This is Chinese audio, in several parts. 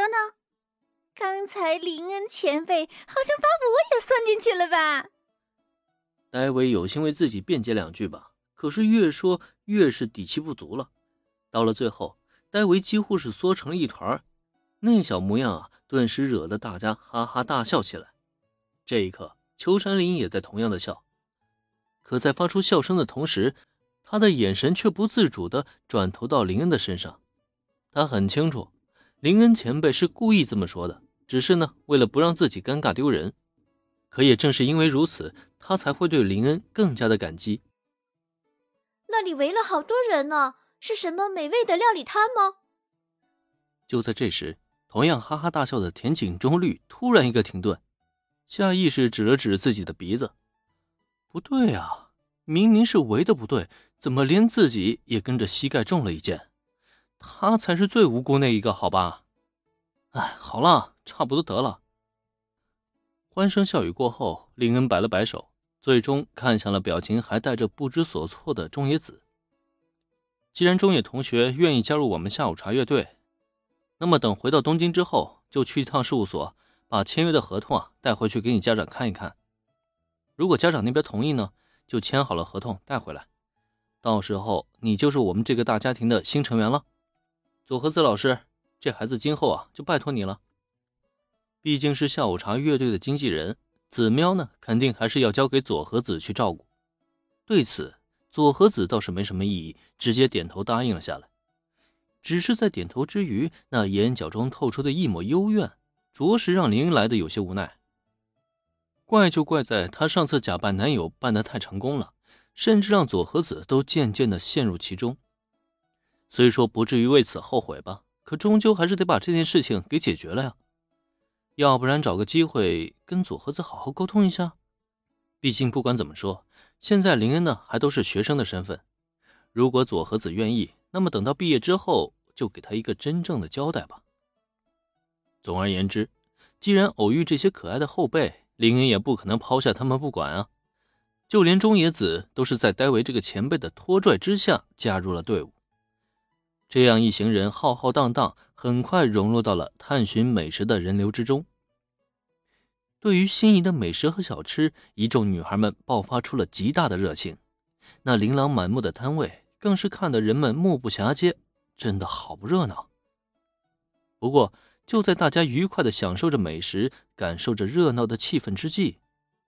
等等，刚才林恩前辈好像把我也算进去了吧？戴维有心为自己辩解两句吧，可是越说越是底气不足了。到了最后，戴维几乎是缩成了一团那小模样啊，顿时惹得大家哈哈大笑起来。这一刻，秋山林也在同样的笑，可在发出笑声的同时，他的眼神却不自主地转投到林恩的身上。他很清楚，林恩前辈是故意这么说的，只是呢，为了不让自己尴尬丢人。可也正是因为如此，他才会对林恩更加的感激。那里围了好多人呢，是什么美味的料理摊吗？就在这时，同样哈哈大笑的田井中绿突然一个停顿，下意识指了指自己的鼻子：“不对啊，明明是围的不对，怎么连自己也跟着膝盖中了一箭？他才是最无辜那一个，好吧？哎，好了，差不多得了。”欢声笑语过后，林恩摆了摆手，最终看向了表情还带着不知所措的中野子。既然中野同学愿意加入我们下午茶乐队，那么等回到东京之后，就去一趟事务所，把签约的合同啊带回去给你家长看一看。如果家长那边同意呢，就签好了合同带回来。到时候你就是我们这个大家庭的新成员了。佐和子老师，这孩子今后啊就拜托你了。毕竟是下午茶乐队的经纪人，子喵呢，肯定还是要交给佐和子去照顾。对此，佐和子倒是没什么异议，直接点头答应了下来。只是在点头之余，那眼角中透出的一抹幽怨，着实让林来的有些无奈。怪就怪在他上次假扮男友扮得太成功了，甚至让佐和子都渐渐的陷入其中。虽说不至于为此后悔吧，可终究还是得把这件事情给解决了呀。要不然找个机会跟佐和子好好沟通一下。毕竟不管怎么说，现在林恩呢还都是学生的身份。如果佐和子愿意，那么等到毕业之后，就给他一个真正的交代吧。总而言之，既然偶遇这些可爱的后辈，林恩也不可能抛下他们不管啊。就连中野子都是在戴维这个前辈的拖拽之下加入了队伍。这样一行人浩浩荡荡，很快融入到了探寻美食的人流之中。对于心仪的美食和小吃，一众女孩们爆发出了极大的热情。那琳琅满目的摊位更是看得人们目不暇接，真的好不热闹。不过，就在大家愉快的享受着美食、感受着热闹的气氛之际，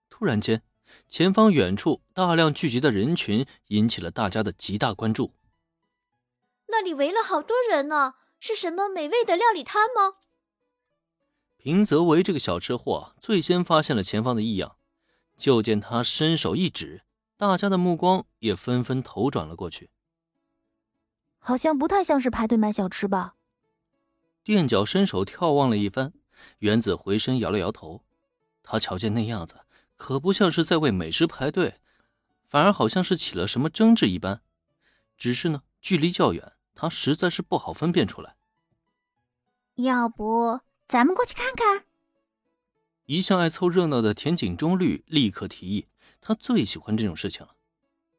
突然间，前方远处大量聚集的人群引起了大家的极大关注。那里围了好多人呢，是什么美味的料理摊吗？平泽唯这个小吃货最先发现了前方的异样，就见他伸手一指，大家的目光也纷纷投转了过去。好像不太像是排队买小吃吧？垫脚伸手眺望了一番，原子回身摇了摇头。他瞧见那样子，可不像是在为美食排队，反而好像是起了什么争执一般。只是呢，距离较远，他实在是不好分辨出来。要不？咱们过去看看。一向爱凑热闹的田井中绿立刻提议，他最喜欢这种事情了。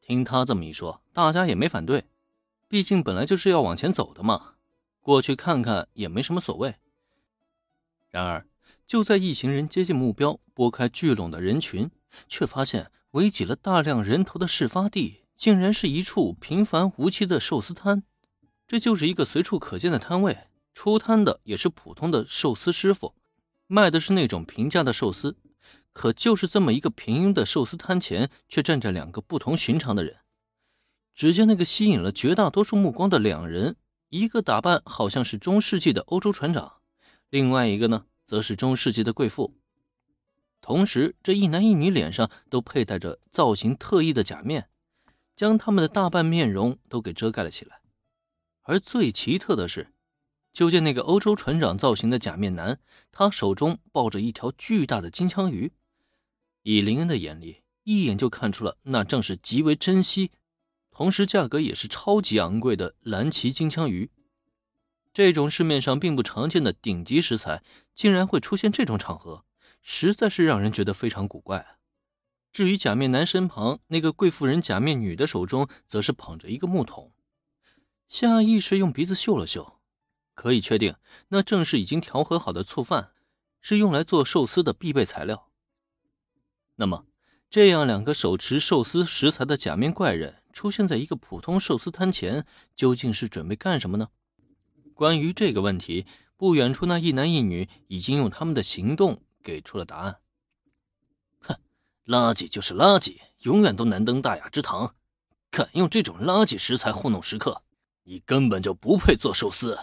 听他这么一说，大家也没反对，毕竟本来就是要往前走的嘛，过去看看也没什么所谓。然而，就在一行人接近目标、拨开聚拢的人群，却发现围挤了大量人头的事发地，竟然是一处平凡无奇的寿司摊。这就是一个随处可见的摊位。出摊的也是普通的寿司师傅，卖的是那种平价的寿司。可就是这么一个平庸的寿司摊前，却站着两个不同寻常的人。只见那个吸引了绝大多数目光的两人，一个打扮好像是中世纪的欧洲船长，另外一个呢，则是中世纪的贵妇。同时，这一男一女脸上都佩戴着造型特异的假面，将他们的大半面容都给遮盖了起来。而最奇特的是。就见那个欧洲船长造型的假面男，他手中抱着一条巨大的金枪鱼。以林恩的眼里，一眼就看出了那正是极为珍惜，同时价格也是超级昂贵的蓝鳍金枪鱼。这种市面上并不常见的顶级食材，竟然会出现这种场合，实在是让人觉得非常古怪。至于假面男身旁那个贵妇人假面女的手中，则是捧着一个木桶，下意识用鼻子嗅了嗅。可以确定，那正是已经调和好的醋饭，是用来做寿司的必备材料。那么，这样两个手持寿司食材的假面怪人出现在一个普通寿司摊前，究竟是准备干什么呢？关于这个问题，不远处那一男一女已经用他们的行动给出了答案。哼，垃圾就是垃圾，永远都难登大雅之堂。敢用这种垃圾食材糊弄食客，你根本就不配做寿司。